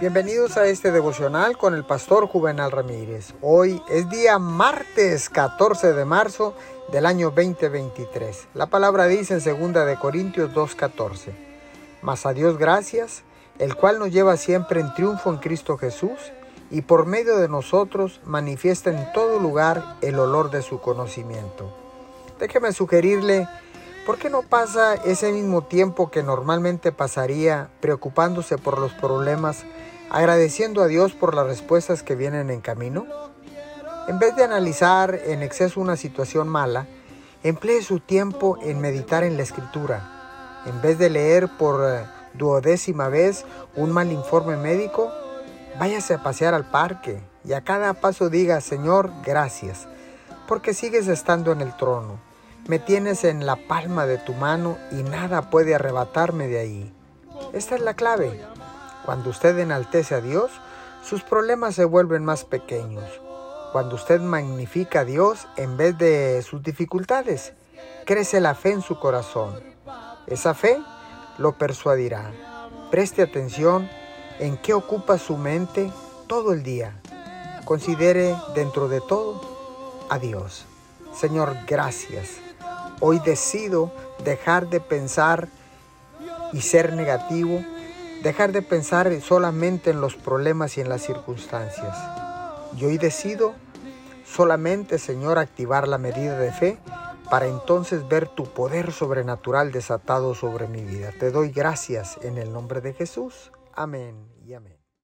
Bienvenidos a este devocional con el pastor Juvenal Ramírez. Hoy es día martes 14 de marzo del año 2023. La palabra dice en 2 de Corintios 2:14. Mas a Dios gracias, el cual nos lleva siempre en triunfo en Cristo Jesús y por medio de nosotros manifiesta en todo lugar el olor de su conocimiento. Déjeme sugerirle ¿Por qué no pasa ese mismo tiempo que normalmente pasaría preocupándose por los problemas, agradeciendo a Dios por las respuestas que vienen en camino? En vez de analizar en exceso una situación mala, emplee su tiempo en meditar en la escritura. En vez de leer por eh, duodécima vez un mal informe médico, váyase a pasear al parque y a cada paso diga, Señor, gracias, porque sigues estando en el trono me tienes en la palma de tu mano y nada puede arrebatarme de ahí. Esta es la clave. Cuando usted enaltece a Dios, sus problemas se vuelven más pequeños. Cuando usted magnifica a Dios en vez de sus dificultades, crece la fe en su corazón. Esa fe lo persuadirá. Preste atención en qué ocupa su mente todo el día. Considere dentro de todo a Dios. Señor, gracias Hoy decido dejar de pensar y ser negativo, dejar de pensar solamente en los problemas y en las circunstancias. Y hoy decido solamente, Señor, activar la medida de fe para entonces ver tu poder sobrenatural desatado sobre mi vida. Te doy gracias en el nombre de Jesús. Amén y amén.